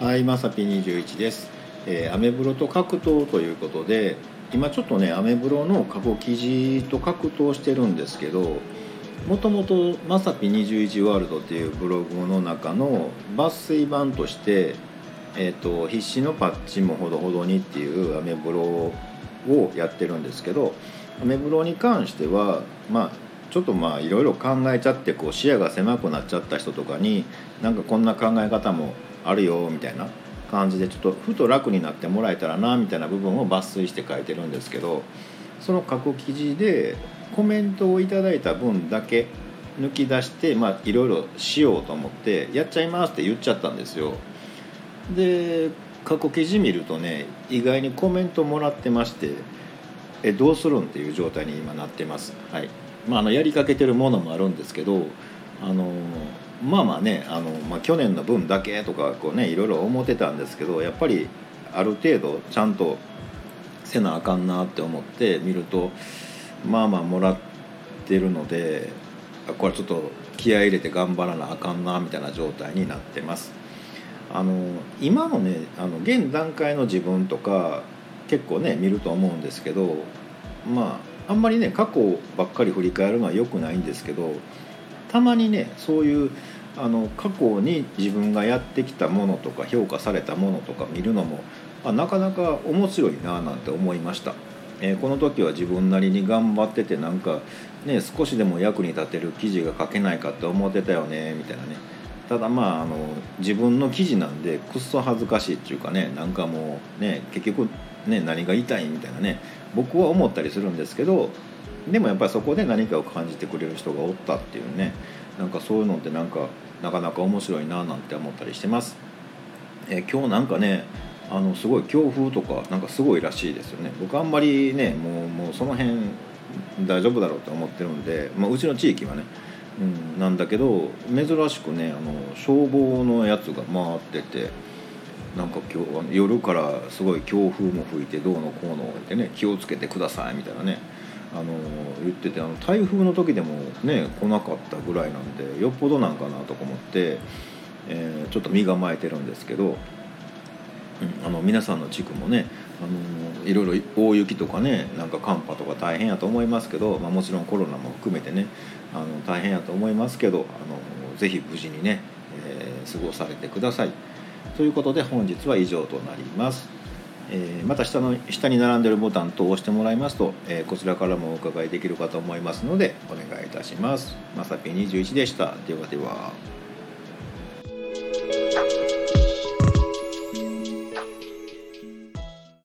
はい、まさぴ21です。えーアメブロと格闘ということで、今ちょっとね、アメブロの過去記事と格闘してるんですけど、もともとまさぴ21ワールドっていうブログの中の抜粋版として、えー、と必死のパッチもほどほどにっていうアメブロをやってるんですけどアメブロに関してはまあちょっとまあいろいろ考えちゃってこう視野が狭くなっちゃった人とかになんかこんな考え方もあるよみたいな感じでちょっとふと楽になってもらえたらなみたいな部分を抜粋して書いてるんですけどその過去記事でコメントをいただいた分だけ抜き出してまあいろいろしようと思ってやっちゃいますって言っちゃったんですよ。で過去記事見るとね意外にコメントもらってましてえどうするんっていう状態に今なってます、はいまあ、あのやりかけてるものもあるんですけどあのまあまあねあの、まあ、去年の分だけとかこうねいろいろ思ってたんですけどやっぱりある程度ちゃんとせなあかんなって思って見るとまあまあもらってるのでこれちょっと気合入れて頑張らなあかんなみたいな状態になってます。あの今のねあの現段階の自分とか結構ね見ると思うんですけどまああんまりね過去ばっかり振り返るのは良くないんですけどたまにねそういうあの過去に自分がやってきたものとか評価されたものとか見るのもあなかなか面白いななんて思いました、えーこの時は自分なりに頑張っててなんかね少しでも役に立てる記事が書けないかって思ってたよねみたいなね。ただまああの自分の記事なんでくっそ恥ずかしいっていうかねなんかもうね結局ね何が言いたいみたいなね僕は思ったりするんですけどでもやっぱりそこで何かを感じてくれる人がおったっていうねなんかそういうのってなんかなかなか面白いななんて思ったりしてます。えー今日なんかねあのすごい強風とかなんかすごいらしいですよね僕あんまりねもうもうその辺大丈夫だろうと思ってるんで、まあ、うちの地域はねうん、なんだけど珍しくねあの消防のやつが回っててなんか今日夜からすごい強風も吹いてどうのこうのってね気をつけてくださいみたいなねあの言っててあの台風の時でもね来なかったぐらいなんでよっぽどなんかなとか思って、えーちょっと身構えてるんですけど、うん、あの皆さんの地区もねあのいろいろ大雪とかねなんか寒波とか大変やと思いますけど、まあ、もちろんコロナも含めてねあの大変やと思いますけどあのぜひ無事にね、えー過ごされてください。ということで本日は以上となります、えーまた下の下に並んでるボタンと押してもらいますと、えーこちらからもお伺いできるかと思いますのでお願いいたします。まさぴ21でした。ではでは。